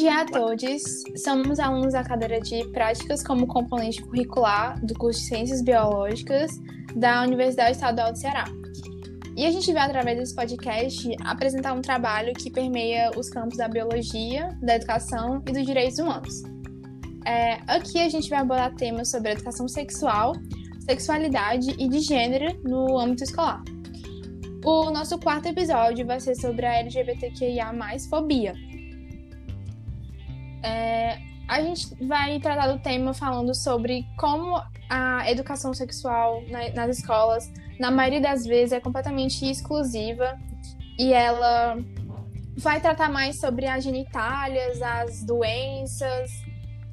dia a todos. Somos alunos da cadeira de Práticas como componente curricular do curso de Ciências Biológicas da Universidade Estadual do Ceará. E a gente vai, através desse podcast, apresentar um trabalho que permeia os campos da biologia, da educação e dos direitos humanos. É, aqui a gente vai abordar temas sobre educação sexual, sexualidade e de gênero no âmbito escolar. O nosso quarto episódio vai ser sobre a LGBTQIA+, fobia. É, a gente vai tratar do tema falando sobre como a educação sexual na, nas escolas, na maioria das vezes, é completamente exclusiva e ela vai tratar mais sobre as genitálias, as doenças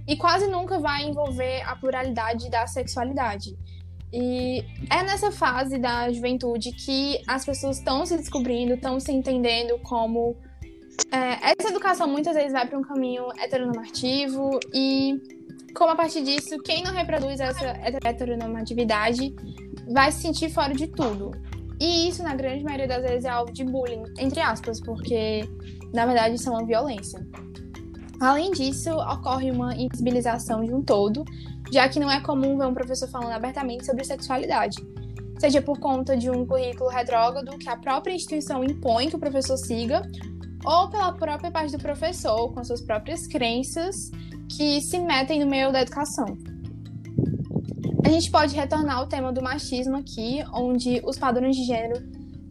e quase nunca vai envolver a pluralidade da sexualidade. E é nessa fase da juventude que as pessoas estão se descobrindo, estão se entendendo como. É, essa educação muitas vezes vai para um caminho heteronormativo e, como a partir disso, quem não reproduz essa heteronormatividade vai se sentir fora de tudo. E isso, na grande maioria das vezes, é alvo de bullying, entre aspas, porque, na verdade, isso é uma violência. Além disso, ocorre uma invisibilização de um todo, já que não é comum ver um professor falando abertamente sobre sexualidade, seja por conta de um currículo retrógrado que a própria instituição impõe que o professor siga, ou pela própria parte do professor, com suas próprias crenças, que se metem no meio da educação. A gente pode retornar ao tema do machismo aqui, onde os padrões de gênero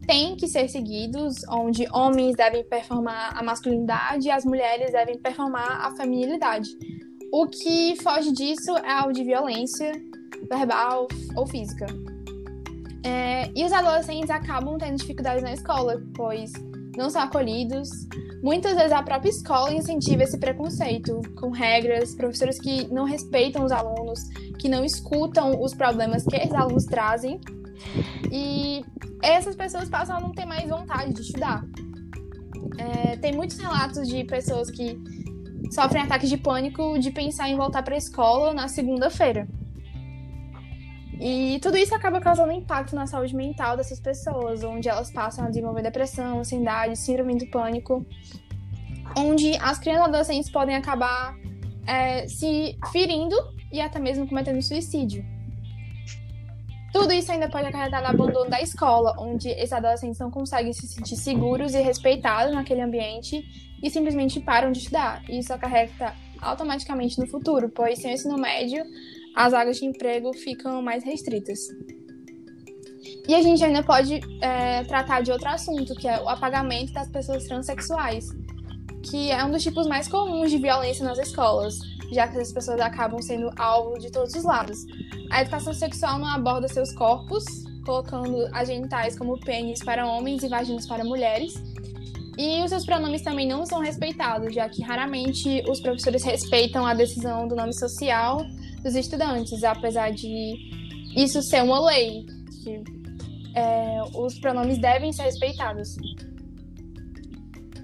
têm que ser seguidos, onde homens devem performar a masculinidade e as mulheres devem performar a feminilidade. O que foge disso é algo de violência verbal ou física. É, e os adolescentes acabam tendo dificuldades na escola, pois não são acolhidos. Muitas vezes a própria escola incentiva esse preconceito, com regras, professores que não respeitam os alunos, que não escutam os problemas que os alunos trazem. E essas pessoas passam a não ter mais vontade de estudar. É, tem muitos relatos de pessoas que sofrem ataques de pânico de pensar em voltar para a escola na segunda-feira. E tudo isso acaba causando impacto na saúde mental dessas pessoas, onde elas passam a desenvolver depressão, ansiedade, síndrome do pânico, onde as crianças e adolescentes podem acabar é, se ferindo e até mesmo cometendo suicídio. Tudo isso ainda pode acarretar no abandono da escola, onde esses adolescentes não conseguem se sentir seguros e respeitados naquele ambiente e simplesmente param de estudar. Isso acarreta automaticamente no futuro, pois sem o ensino médio, as vagas de emprego ficam mais restritas. E a gente ainda pode é, tratar de outro assunto, que é o apagamento das pessoas transexuais, que é um dos tipos mais comuns de violência nas escolas, já que essas pessoas acabam sendo alvo de todos os lados. A educação sexual não aborda seus corpos, colocando as genitais como pênis para homens e vaginas para mulheres, e os seus pronomes também não são respeitados, já que raramente os professores respeitam a decisão do nome social dos estudantes, apesar de isso ser uma lei. Que, é, os pronomes devem ser respeitados.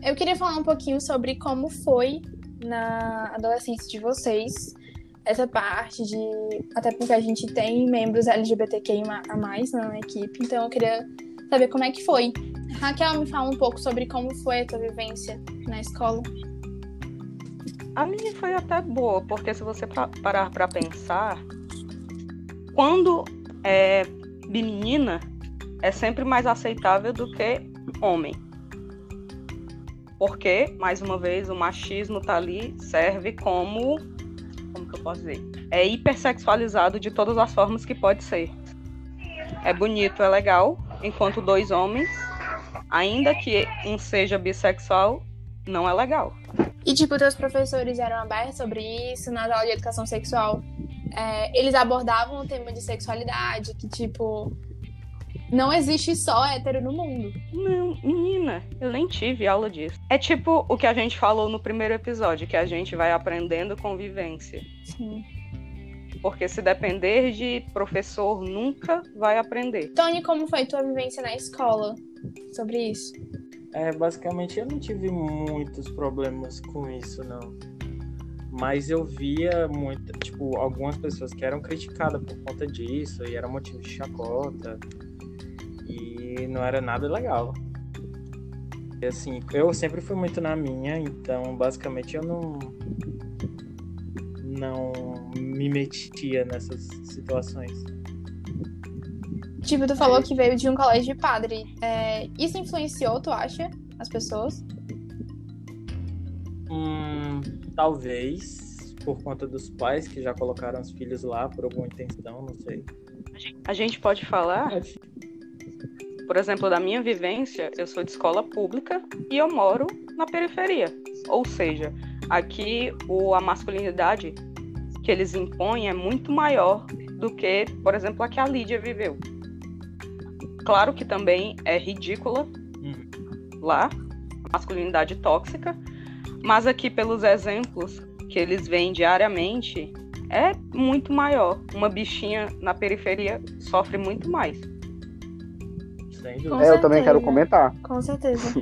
Eu queria falar um pouquinho sobre como foi na adolescência de vocês essa parte de. Até porque a gente tem membros LGBTQI a mais na equipe, então eu queria saber como é que foi Raquel, me fala um pouco sobre como foi a tua vivência na escola. A minha foi até boa, porque se você parar para pensar, quando é menina, é sempre mais aceitável do que homem. Porque, mais uma vez, o machismo tá ali, serve como. Como que eu posso dizer? É hipersexualizado de todas as formas que pode ser. É bonito, é legal, enquanto dois homens ainda que um seja bissexual, não é legal. E, tipo, teus professores eram abertos sobre isso na aula de educação sexual? É, eles abordavam o tema de sexualidade, que, tipo, não existe só hétero no mundo. Não, menina, eu nem tive aula disso. É tipo o que a gente falou no primeiro episódio, que a gente vai aprendendo convivência. Sim. Porque se depender de professor, nunca vai aprender. Tony, como foi tua vivência na escola? sobre isso? É, basicamente eu não tive muitos problemas com isso, não. Mas eu via muito, tipo, algumas pessoas que eram criticadas por conta disso e era motivo de chacota. E não era nada legal. Assim, eu sempre fui muito na minha, então basicamente eu não não me metia nessas situações. Tipo, tu falou que veio de um colégio de padre. É, isso influenciou, tu acha, as pessoas? Hum, talvez por conta dos pais que já colocaram os filhos lá por alguma intenção, não sei. A gente pode falar, por exemplo, da minha vivência, eu sou de escola pública e eu moro na periferia. Ou seja, aqui o, a masculinidade que eles impõem é muito maior do que, por exemplo, a que a Lídia viveu. Claro que também é ridícula Uhum. lá, masculinidade tóxica, mas aqui pelos exemplos que eles veem diariamente, é muito maior. Uma bichinha na periferia sofre muito mais. É, eu também quero comentar. Com certeza.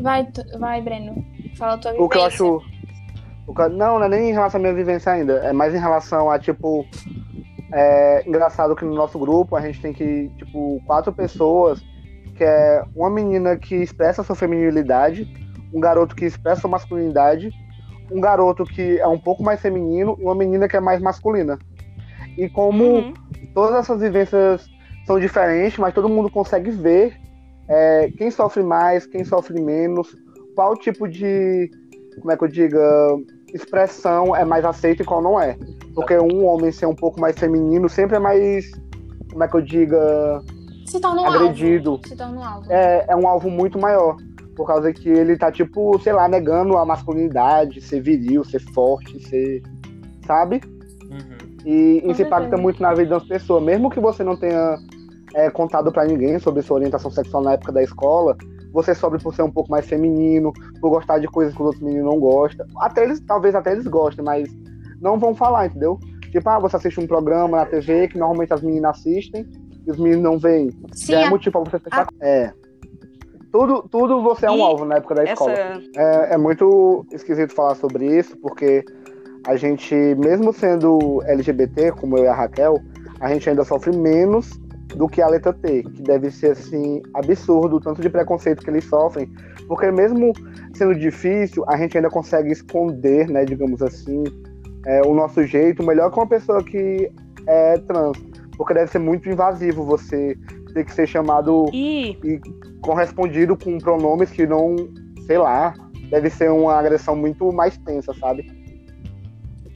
Vai, tu- vai, Breno. Fala a tua vivência. O que eu acho. o que- Não, não é nem em relação à minha vivência ainda. É mais em relação a, tipo. É engraçado que no nosso grupo a gente tem que, tipo, quatro pessoas, que é uma menina que expressa sua feminilidade, um garoto que expressa sua masculinidade, um garoto que é um pouco mais feminino e uma menina que é mais masculina. E como Uhum. todas essas vivências são diferentes, mas todo mundo consegue ver é, quem sofre mais, quem sofre menos, qual tipo de, como é que eu diga, expressão é mais aceita e qual não é. Porque um homem ser um pouco mais feminino sempre é mais, como é que eu diga, Se torna um agredido. alvo. Se torna um alvo. é, é um alvo muito maior. Por causa que ele tá, tipo, sei lá, negando a masculinidade, ser viril, ser forte, ser. Sabe? Uhum. E Com isso impacta muito na vida das pessoas. Mesmo que você não tenha é, contado pra ninguém sobre sua orientação sexual na época da escola, você sofre por ser um pouco mais feminino, por gostar de coisas que os outros meninos não gostam. Até eles, talvez até eles gostem, mas não vão falar, entendeu? Tipo, ah, você assiste um programa na TV que normalmente as meninas assistem e os meninos não veem. Sim, é a- motivo pra você fechar. É. Tudo, tudo você é um E alvo na época da escola. Essa, É, é muito esquisito falar sobre isso, porque a gente, mesmo sendo LGBT, como eu e a Raquel, a gente ainda sofre menos do que a letra T, que deve ser assim absurdo o tanto de preconceito que eles sofrem, porque mesmo sendo difícil, a gente ainda consegue esconder, né, digamos assim, é, o nosso jeito melhor que uma pessoa que é trans, porque deve ser muito invasivo você ter que ser chamado e correspondido com pronomes que não, sei lá, deve ser uma agressão muito mais tensa, sabe?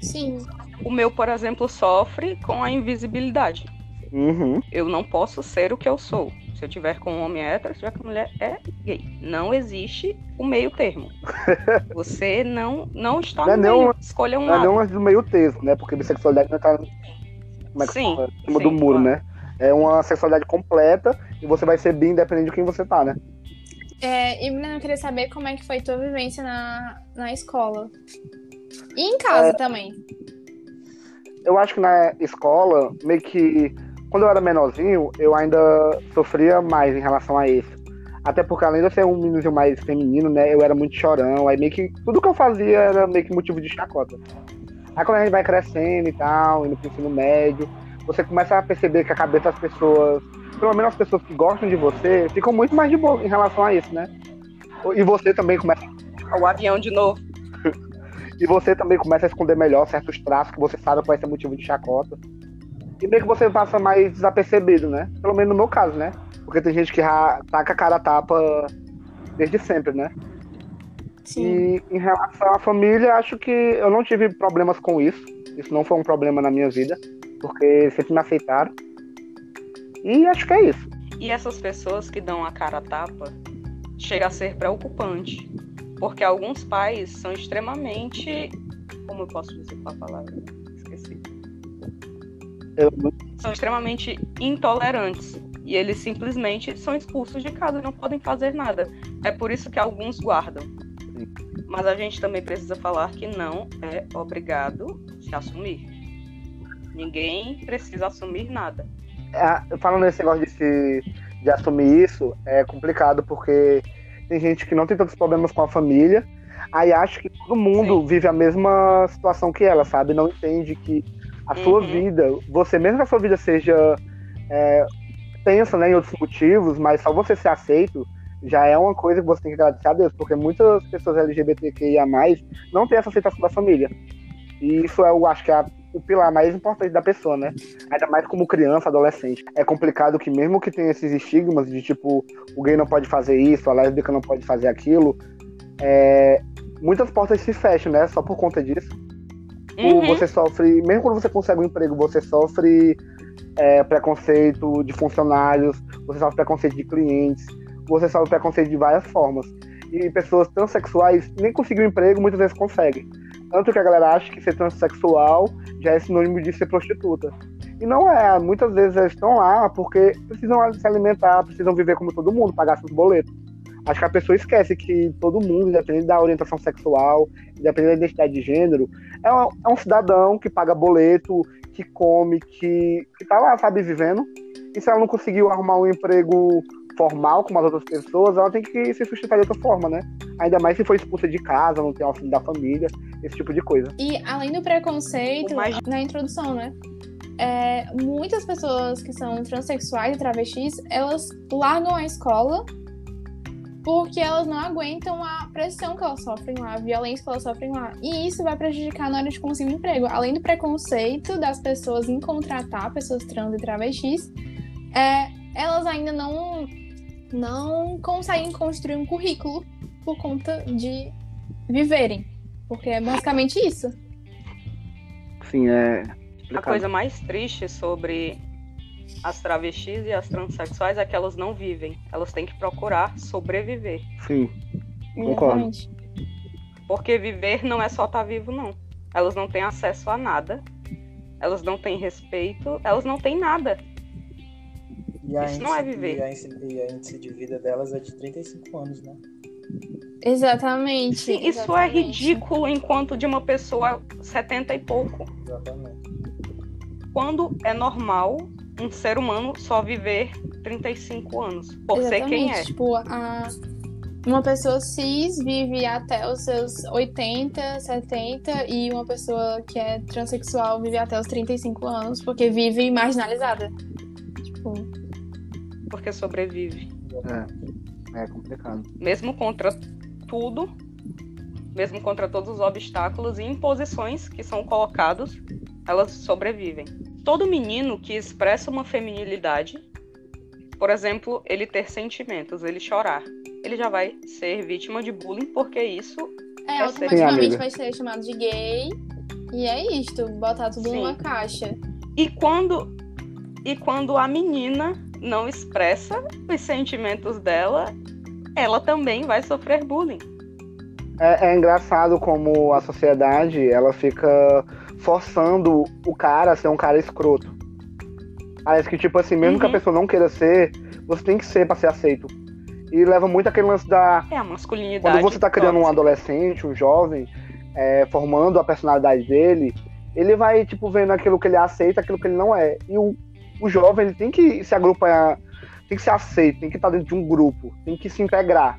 Sim. o meu, por exemplo, sofre com a invisibilidade. Uhum. Eu não posso ser o que eu sou. Se eu tiver com um homem hétero, se tiver com mulher é gay. Não existe o meio termo. Você não, não está Não é no nem meio. uma- Escolha um Não é lado. um do meio texto, né? Porque bissexualidade não tá. Como é que Sim, fala? Em cima sim, do muro, claro. né? É uma sexualidade completa e você vai ser bi independente de quem você tá, né? É, e, Breno, eu queria saber como é que foi tua vivência na, na escola. E em casa É. também. Eu acho que na escola, meio que. Quando eu era menorzinho, eu ainda sofria mais em relação a isso. Até porque além de eu ser um menino mais feminino, né? Eu era muito chorão. Aí meio que. Tudo que eu fazia era meio que motivo de chacota. Aí quando a gente vai crescendo e tal, indo pro ensino médio, você começa a perceber que a cabeça das pessoas, pelo menos as pessoas que gostam de você, ficam muito mais de boa em relação a isso, né? E você também começa O avião de novo. e você também começa a esconder melhor certos traços que você sabe que vai ser motivo de chacota. E meio que você passa mais desapercebido, né? Pelo menos no meu caso, né? Porque tem gente que já taca a cara a tapa desde sempre, né? Sim. E em relação à família, acho que eu não tive problemas com isso. Isso não foi um problema na minha vida, porque sempre me aceitaram. E acho que é isso. E essas pessoas que dão a cara a tapa chega a ser preocupante. Porque alguns pais são extremamente. Como eu posso dizer com a palavra? Esqueci. São extremamente intolerantes. E eles simplesmente são expulsos de casa, não podem fazer nada. É por isso que alguns guardam. Mas a gente também precisa falar que não é obrigado se assumir. Ninguém precisa assumir nada. é, falando nesse negócio de, se, de assumir isso, é complicado porque tem gente que não tem tantos problemas com a família, aí acha que todo mundo Sim. vive a mesma situação que ela, sabe? Não entende que a sua Uhum. vida, você mesmo que a sua vida seja é, tensa né, em outros motivos, mas só você ser aceito já é uma coisa que você tem que agradecer a Deus, porque muitas pessoas LGBTQIA+, não têm essa aceitação da família. E isso é, eu acho que é o pilar mais importante da pessoa, né? Ainda mais como criança, adolescente. É complicado que mesmo que tenha esses estigmas de tipo, o gay não pode fazer isso, a lésbica não pode fazer aquilo, é... muitas portas se fecham, né? Só por conta disso. Uhum. Você sofre, mesmo quando você consegue um emprego, você sofre é, preconceito de funcionários, você sofre preconceito de clientes, você sofre preconceito de várias formas. E pessoas transexuais nem conseguem um emprego, muitas vezes conseguem. Tanto que a galera acha que ser transexual já é sinônimo de ser prostituta. E não é, muitas vezes eles estão lá porque precisam se alimentar, precisam viver como todo mundo, pagar seus boletos. Acho que a pessoa esquece que todo mundo, independente da orientação sexual, independente da identidade de gênero, é um, é um cidadão que paga boleto, que come, que, que tá lá, sabe, vivendo. E se ela não conseguiu arrumar um emprego formal como as outras pessoas, ela tem que se sustentar de outra forma, né? Ainda mais se for expulsa de casa, não tem auxílio da família, esse tipo de coisa. E além do preconceito, Mais- na introdução, né? é, muitas pessoas que são transexuais e travestis, elas largam a escola porque elas não aguentam a pressão que elas sofrem lá, a violência que elas sofrem lá. E isso vai prejudicar na hora de conseguir um emprego. Além do preconceito das pessoas em contratar pessoas trans e travestis, é, elas ainda não, não conseguem construir um currículo por conta de viverem. Porque é basicamente isso. Sim, é. A coisa mais triste sobre as travestis e as transexuais é que elas não vivem. Elas têm que procurar sobreviver. Sim, Concordo. Exatamente. Porque viver não é só estar vivo, não. Elas não têm acesso a nada. Elas não têm respeito. Elas não têm nada. E a Isso não é índice- viver. E a, índice, e a índice de vida delas é de 35 anos, né? Exatamente. Sim, isso é exatamente. ridículo enquanto de uma pessoa 70 e pouco. Exatamente. Quando é normal um ser humano só viver 35 anos. Por ser quem é. Tipo, a... uma pessoa cis vive até os seus 80, 70 e uma pessoa que é transexual vive até os 35 anos porque vive marginalizada. Tipo, Porque sobrevive. é, é complicado. Mesmo contra tudo, mesmo contra todos os obstáculos e imposições que são colocados, elas sobrevivem. Todo menino que expressa uma feminilidade, por exemplo, ele ter sentimentos, ele chorar, ele já vai ser vítima de bullying porque isso é, Sim, automaticamente vai ser chamado de gay. E é isto, botar tudo Sim. numa caixa. E quando e quando a menina não expressa os sentimentos dela, ela também vai sofrer bullying. É, é engraçado como a sociedade ela fica forçando o cara a ser um cara escroto. Parece que, tipo assim, mesmo que a Uhum. pessoa não queira ser, você tem que ser pra ser aceito. E leva muito aquele lance da. É a masculinidade. Quando você tá criando um tóxica. adolescente, um jovem, é, formando a personalidade dele, ele vai, tipo, vendo aquilo que ele aceita, aquilo que ele não é. E o, o jovem, ele tem que se agrupar, tem que ser aceito, tem que estar dentro de um grupo, tem que se integrar.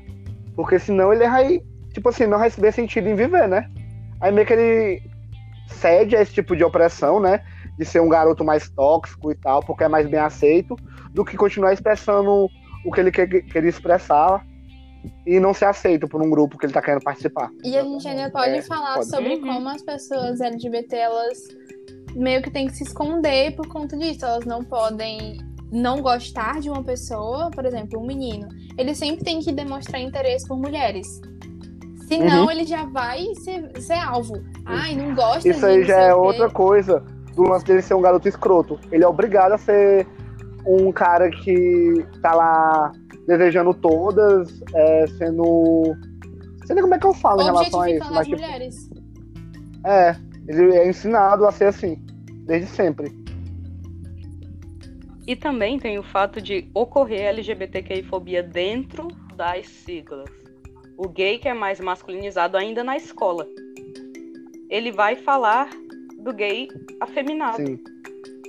Porque senão ele vai, tipo assim, não vai ver sentido em viver, né? Aí meio que ele cede a esse tipo de opressão, né? De ser um garoto mais tóxico e tal, porque é mais bem aceito, do que continuar expressando o que ele quer, queria expressar e não ser aceito por um grupo que ele tá querendo participar. E a gente ainda pode É, falar pode. sobre Uhum. como as pessoas LGBT, elas meio que têm que se esconder por conta disso. Elas não podem não gostar de uma pessoa, por exemplo, um menino. Ele sempre tem que demonstrar interesse por mulheres. Senão Uhum. ele já vai ser, ser alvo. Ai, não gosta Isso de aí já é outra coisa do lance dele ser um garoto escroto. Ele é obrigado a ser um cara que tá lá desejando todas, é, sendo. Não sei nem como é que eu falo em relação a isso, mas as tipo, mulheres. é, ele é ensinado a ser assim, desde sempre. E também tem o fato de ocorrer LGBTQI-fobia dentro das siglas. O gay que é mais masculinizado ainda na escola. Ele vai falar do gay afeminado Sim.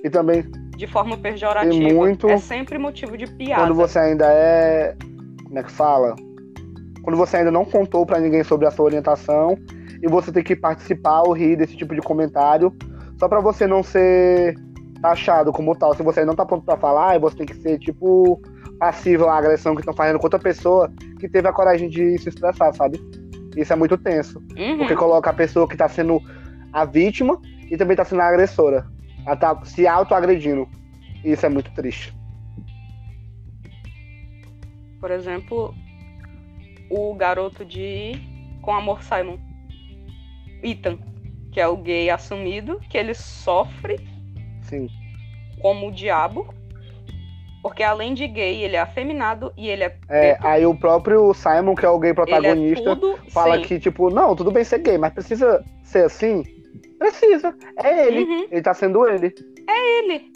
E também de forma pejorativa. Tem muito- É sempre motivo de piada. quando você ainda é. Como é que fala? Quando você ainda não contou pra ninguém sobre a sua orientação e você tem que participar ou rir desse tipo de comentário só pra você não ser taxado como tal. Se você não tá pronto pra falar, aí você tem que ser tipo passiva a agressão que estão fazendo com outra pessoa que teve a coragem de se expressar, sabe? Isso é muito tenso. Uhum. Porque coloca a pessoa que tá sendo a vítima e também tá sendo a agressora. Ela tá se autoagredindo. Isso é muito triste. Por exemplo, o garoto de Com Amor Simon. Ethan, que é o gay assumido, que ele sofre Sim. como o diabo. Porque além de gay, ele é afeminado e ele é, É, aí o próprio Simon, que é o gay é protagonista, tudo fala sim. que, tipo, não, tudo bem ser gay, mas precisa ser assim? Precisa. É ele. Uhum. Ele tá sendo ele. ele.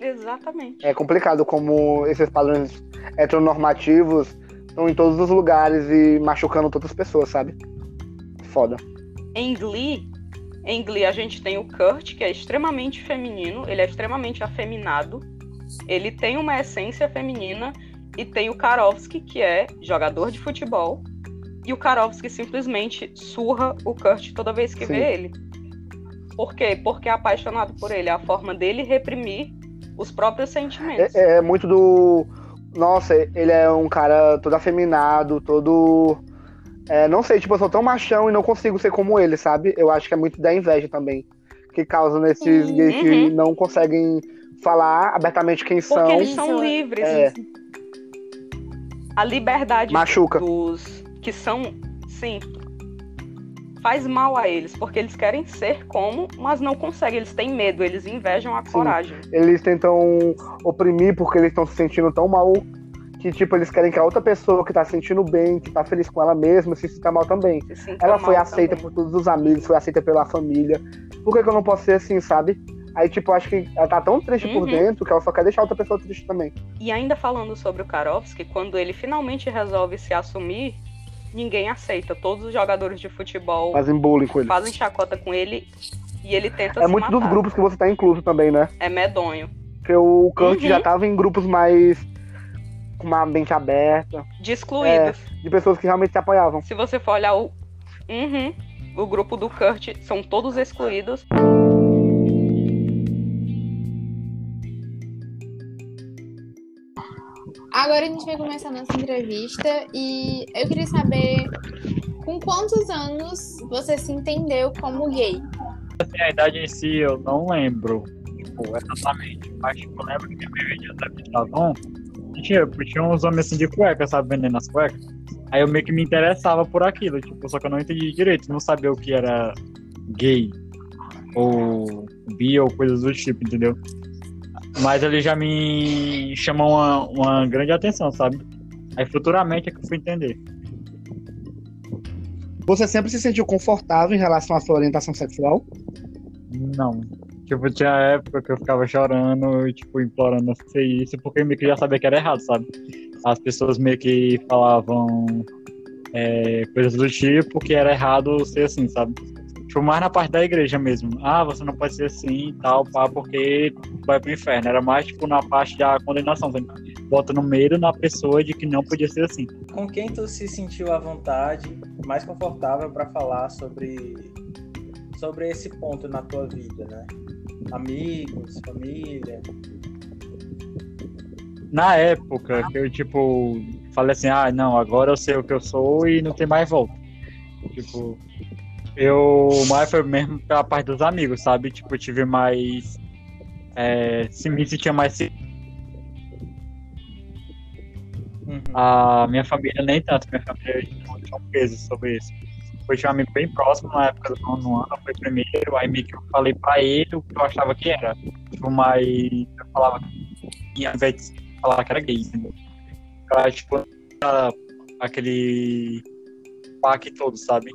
Exatamente. É complicado como esses padrões heteronormativos estão em todos os lugares e machucando todas as pessoas, sabe? Foda. Em Glee, em Glee a gente tem o Kurt, que é extremamente feminino, ele é extremamente afeminado, ele tem uma essência feminina, e tem o Karofsky, que é jogador de futebol, e o Karofsky simplesmente surra o Kurt toda vez que Sim. vê ele. Por quê? Porque é apaixonado por ele, é a forma dele reprimir os próprios sentimentos. É, é muito do. Nossa, ele é um cara todo afeminado, todo. é, não sei, tipo, eu sou tão machão e não consigo ser como ele, sabe? Eu acho que é muito da inveja também. Que causa nesses Sim. gays que Uhum. não conseguem falar abertamente quem Porque são. eles são livres. é. A liberdade Machuca. dos que são, sim, faz mal a eles, porque eles querem ser como, mas não conseguem. Eles têm medo, eles invejam a Sim. coragem. Eles tentam oprimir porque eles estão se sentindo tão mal que, tipo, eles querem que a outra pessoa que tá se sentindo bem, que tá feliz com ela mesma, se sinta mal também. Se Ela foi aceita também. por todos os amigos, foi aceita pela família. Por que, que eu não posso ser assim, sabe? Aí, tipo, acho que ela tá tão triste por Uhum. dentro que ela só quer deixar outra pessoa triste também. E ainda falando sobre o Karofsky, quando ele finalmente resolve se assumir, ninguém aceita. Todos os jogadores de futebol Fazem bullying com ele. fazem chacota com ele e ele tenta É muito matar. dos grupos que você tá incluso também, né? É medonho. Porque o Kurt Uhum. já tava em grupos mais. com uma mente aberta, De excluídos. de pessoas que realmente se apoiavam. Se você for olhar o. Uhum. O grupo do Kurt são todos excluídos. Agora a gente vai começar a nossa entrevista e eu queria saber com quantos anos você se entendeu como gay? Assim, a idade em si eu não lembro, tipo, exatamente. Mas tipo, eu lembro que minha mãe vendia até Avon e tinha, tinha uns homens assim de cueca, sabe, vendendo as cuecas. Aí eu meio que me interessava por aquilo, tipo, só que eu não entendi direito, não sabia o que era gay ou bi ou coisas do tipo, entendeu? Mas ele já me chamou uma, uma grande atenção, sabe? Aí futuramente é que eu fui entender. Você sempre se sentiu confortável em relação à sua orientação sexual? Não. Tipo, tinha época que eu ficava chorando e, tipo, implorando a ser isso, porque eu meio que já sabia que era errado, sabe? As pessoas meio que falavam é, coisas do tipo que era errado ser assim, sabe? Tipo, mais na parte da igreja mesmo. Ah, você não pode ser assim e tal, pá, porque vai pro inferno. Era mais, tipo, na parte da condenação, sabe? Bota no meio na pessoa de que não podia ser assim. Com quem tu se sentiu à vontade, mais confortável para falar sobre sobre esse ponto na tua vida, né? Amigos, família. na época que eu, tipo, falei assim, ah, não, agora eu sei o que eu sou e não tem mais volta. Tipo, eu mais foi mesmo pela parte dos amigos, sabe? Tipo, eu tive mais. É, se me sentia mais. Uhum. A minha família nem tanto, minha família tinha um peso sobre isso. Eu tinha um amigo bem próximo na época do nono ano, foi primeiro, aí meio que eu falei pra ele o que eu achava que era. Tipo, mas eu falava que ao invés de falar que era gay, entendeu? Pra, tipo, aquele pack todo, sabe?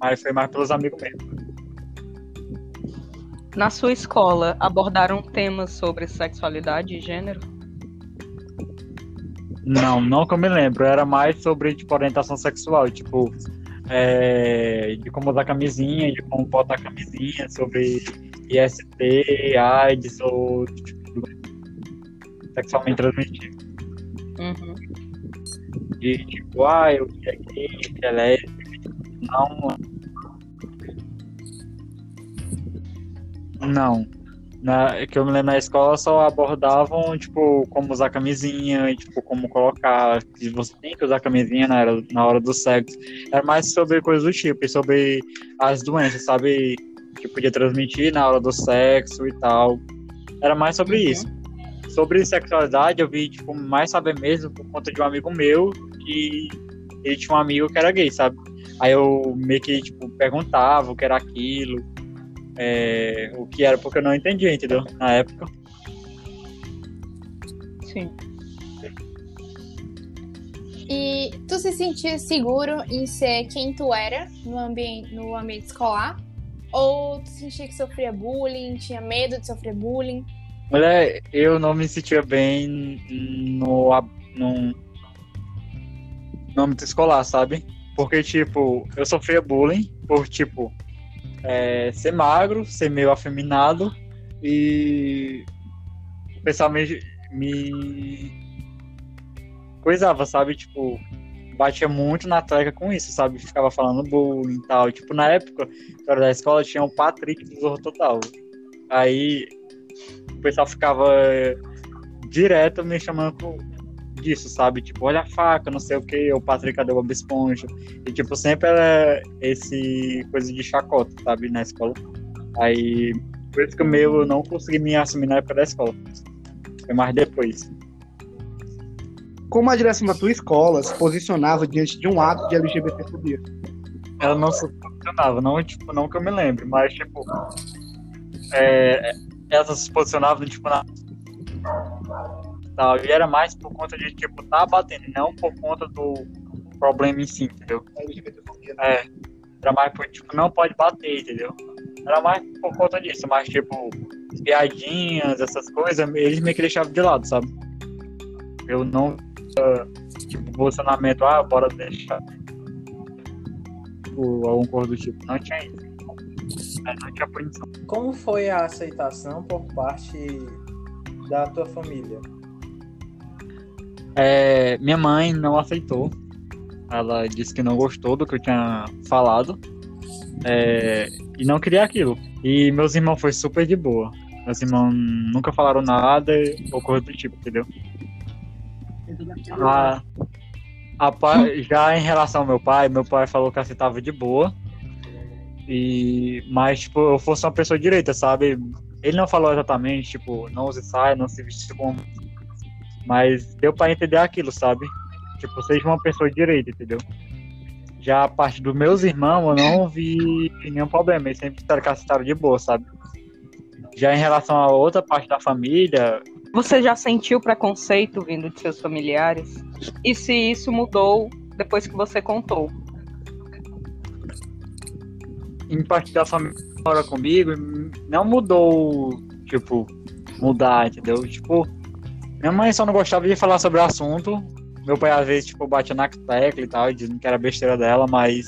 Mas foi mais pelos amigos mesmo. Na sua escola, abordaram temas sobre sexualidade e gênero? Não, não que eu me lembro. Era mais sobre, tipo, orientação sexual. Tipo, é, de como usar camisinha, de como botar camisinha, sobre IST, AIDS ou tipo, sexualmente transmitido. Uhum. De tipo, ah, eu que é gay, que é lésbica. Não. Não. na, que eu me lembro na escola só abordavam, tipo, como usar camisinha, e, tipo, como colocar, se você tem que usar camisinha na hora, na hora do sexo. Era mais sobre coisas do tipo, e sobre as doenças, sabe? Que podia transmitir na hora do sexo e tal. Era mais sobre Uhum. isso. Sobre sexualidade, eu vi, tipo, mais saber mesmo por conta de um amigo meu que ele tinha um amigo que era gay, sabe? Aí eu meio que, tipo, perguntava o que era aquilo, é, o que era, porque eu não entendia, entendeu? Na época. Sim. E tu se sentia seguro em ser quem tu era no ambiente, no ambiente escolar? Ou tu sentia que sofria bullying, tinha medo de sofrer bullying? Mulher, eu não me sentia bem no, no, no âmbito escolar, sabe? Porque, tipo, eu sofria bullying por, tipo, é, ser magro, ser meio afeminado e o pessoal me, me coisava, sabe? Tipo, batia muito na treca com isso, sabe? Ficava falando bullying e tal. Tipo, na época, eu era da escola, tinha o Patrick do Zorro Total. Aí o pessoal ficava direto me chamando disso, sabe? Tipo, olha a faca, não sei o que, o Patrick cadê o Bob Esponja? E, tipo, sempre era esse coisa de chacota, sabe? Na escola. Aí, por isso que eu não consegui me assumir na época da escola. Foi mais depois. Como a direção da tua escola se posicionava diante de um ato de LGBTfobia? ela não se posicionava, não, tipo, não que eu me lembre, mas, tipo, é, ela se posicionava, tipo, na tal, e era mais por conta de, tipo, tá batendo, não por conta do problema em si, entendeu? LGBTfobia. É, era mais por, tipo, não pode bater, entendeu? Era mais por conta disso, mas, tipo, piadinhas, essas coisas, eles meio que deixavam de lado, sabe? Eu não, tipo, posicionamento, ah, bora deixar, tipo, algum coisa do tipo, não tinha isso. É, não tinha punição. Como foi a aceitação por parte da tua família? É, minha mãe não aceitou. Ela disse que não gostou do que eu tinha falado. é, e não queria aquilo. E meus irmãos foi super de boa. Meus irmãos nunca falaram nada ou coisa do tipo, entendeu? A, a pa- já em relação ao meu pai, meu pai falou que aceitava de boa. E, mas, tipo, eu fosse uma pessoa direita, sabe? Ele não falou exatamente, tipo, não use saia, não se veste como. Mas deu pra entender aquilo, sabe? Tipo, seja uma pessoa direita, entendeu? Já a parte dos meus irmãos, eu não vi nenhum problema. Eles sempre aceitaram de boa, sabe? Já em relação a outra parte da família, Você já sentiu preconceito vindo de seus familiares? E se isso mudou depois que você contou? em parte da família que mora comigo, não mudou, tipo, mudar, entendeu? Tipo, minha mãe só não gostava de falar sobre o assunto. Meu pai, às vezes, tipo, batia na tecla e tal, dizendo que era besteira dela, mas,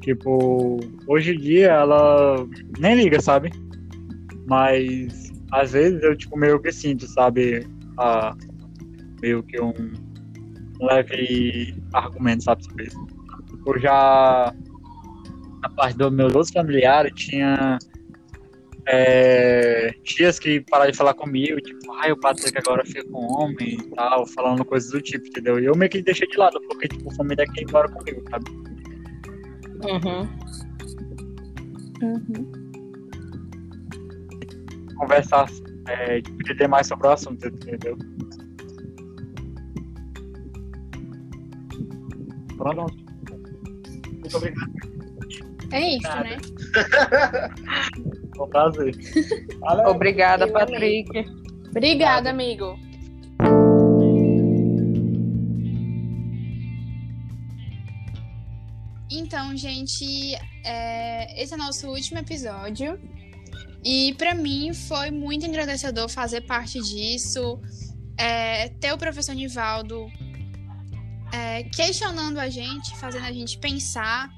tipo, hoje em dia ela nem liga, sabe? Mas, às vezes, eu, tipo, meio que sinto, sabe? Meio que um, leve argumento, sabe, sobre isso. Tipo, já na parte dos meus outros familiares, tinha é, tias que pararam de falar comigo, tipo, ai, o Patrick agora fica com homem e tal, falando coisas do tipo, entendeu? E eu meio que deixei de lado, porque, tipo, família é quem mora comigo, sabe? Uhum. Conversar, é, entender mais sobre o assunto, entendeu? Pronto. Muito obrigado, É isso, Nada. né? foi um prazer. Olha, Obrigada, Eu amei. Patrick. Obrigada, amigo. Então, gente, é, esse é o nosso último episódio. E pra mim foi muito engrandecedor fazer parte disso. é, ter o professor Nivaldo é, questionando a gente, fazendo a gente pensar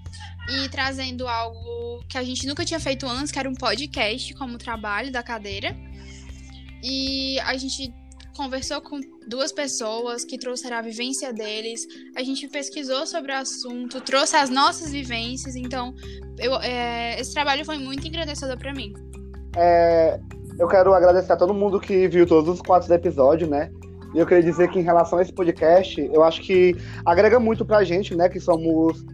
e trazendo algo que a gente nunca tinha feito antes, que era um podcast como trabalho da cadeira. E a gente conversou com duas pessoas que trouxeram a vivência deles. A gente pesquisou sobre o assunto, trouxe as nossas vivências. Então, eu, é, esse trabalho foi muito engrandecedor para mim. É, eu quero agradecer a todo mundo que viu todos os quatro episódios, né? E eu queria dizer que em relação a esse podcast, eu acho que agrega muito pra gente, né? Que somos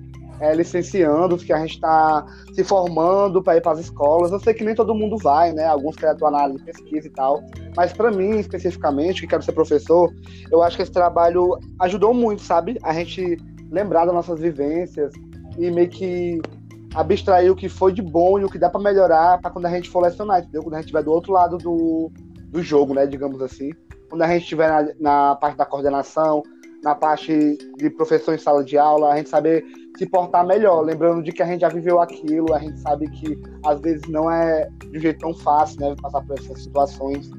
é, licenciandos, que a gente está se formando para ir para as escolas. Eu sei que nem todo mundo vai, né? Alguns querem atuar na área de pesquisa e tal. Mas para mim, especificamente, que quero ser professor, eu acho que esse trabalho ajudou muito, sabe? A gente lembrar das nossas vivências e meio que abstrair o que foi de bom e o que dá para melhorar para quando a gente for lecionar, entendeu? Quando a gente estiver do outro lado do, do jogo, né? Digamos assim. Quando a gente estiver na, na parte da coordenação, na parte de professor em sala de aula, a gente saber se portar melhor, lembrando de que a gente já viveu aquilo, a gente sabe que às vezes não é de um jeito tão fácil, né, passar por essas situações.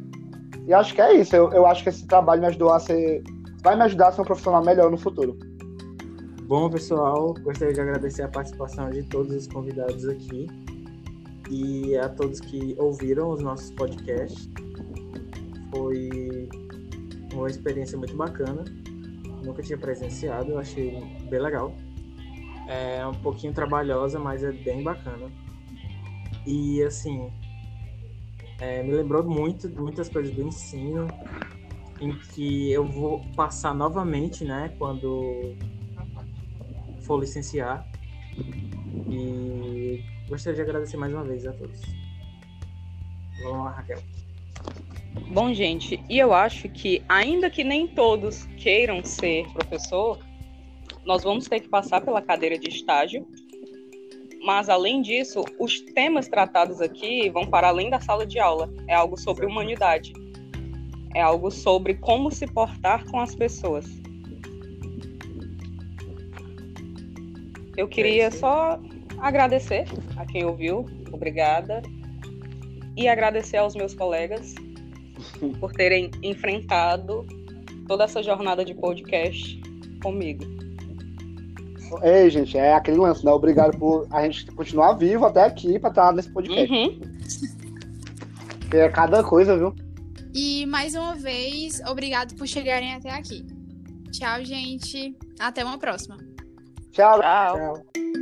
E acho que é isso, eu, eu acho que esse trabalho me ajudou a ser, vai me ajudar a ser um profissional melhor no futuro. Bom, pessoal, gostaria de agradecer a participação de todos os convidados aqui e a todos que ouviram os nossos podcasts. Foi uma experiência muito bacana. Nunca tinha presenciado, eu achei bem legal. É um pouquinho trabalhosa, mas é bem bacana. E assim, é, me lembrou muito muitas coisas do ensino, em que eu vou passar novamente, né, quando for licenciar. E gostaria de agradecer mais uma vez a todos. Vamos lá, Raquel. Bom, gente, e eu acho que, ainda que nem todos queiram ser professor, nós vamos ter que passar pela cadeira de estágio. Mas, além disso, os temas tratados aqui vão para além da sala de aula. É algo sobre humanidade. É algo sobre como se portar com as pessoas. Eu queria só agradecer a quem ouviu, obrigada. E agradecer aos meus colegas por terem enfrentado toda essa jornada de podcast comigo. Ei, gente, é aquele lance, né? Obrigado por a gente continuar vivo até aqui pra estar nesse podcast. Uhum. É cada coisa, viu? E mais uma vez, obrigado por chegarem até aqui. Tchau, gente. Até uma próxima. Tchau. Tchau. Tchau.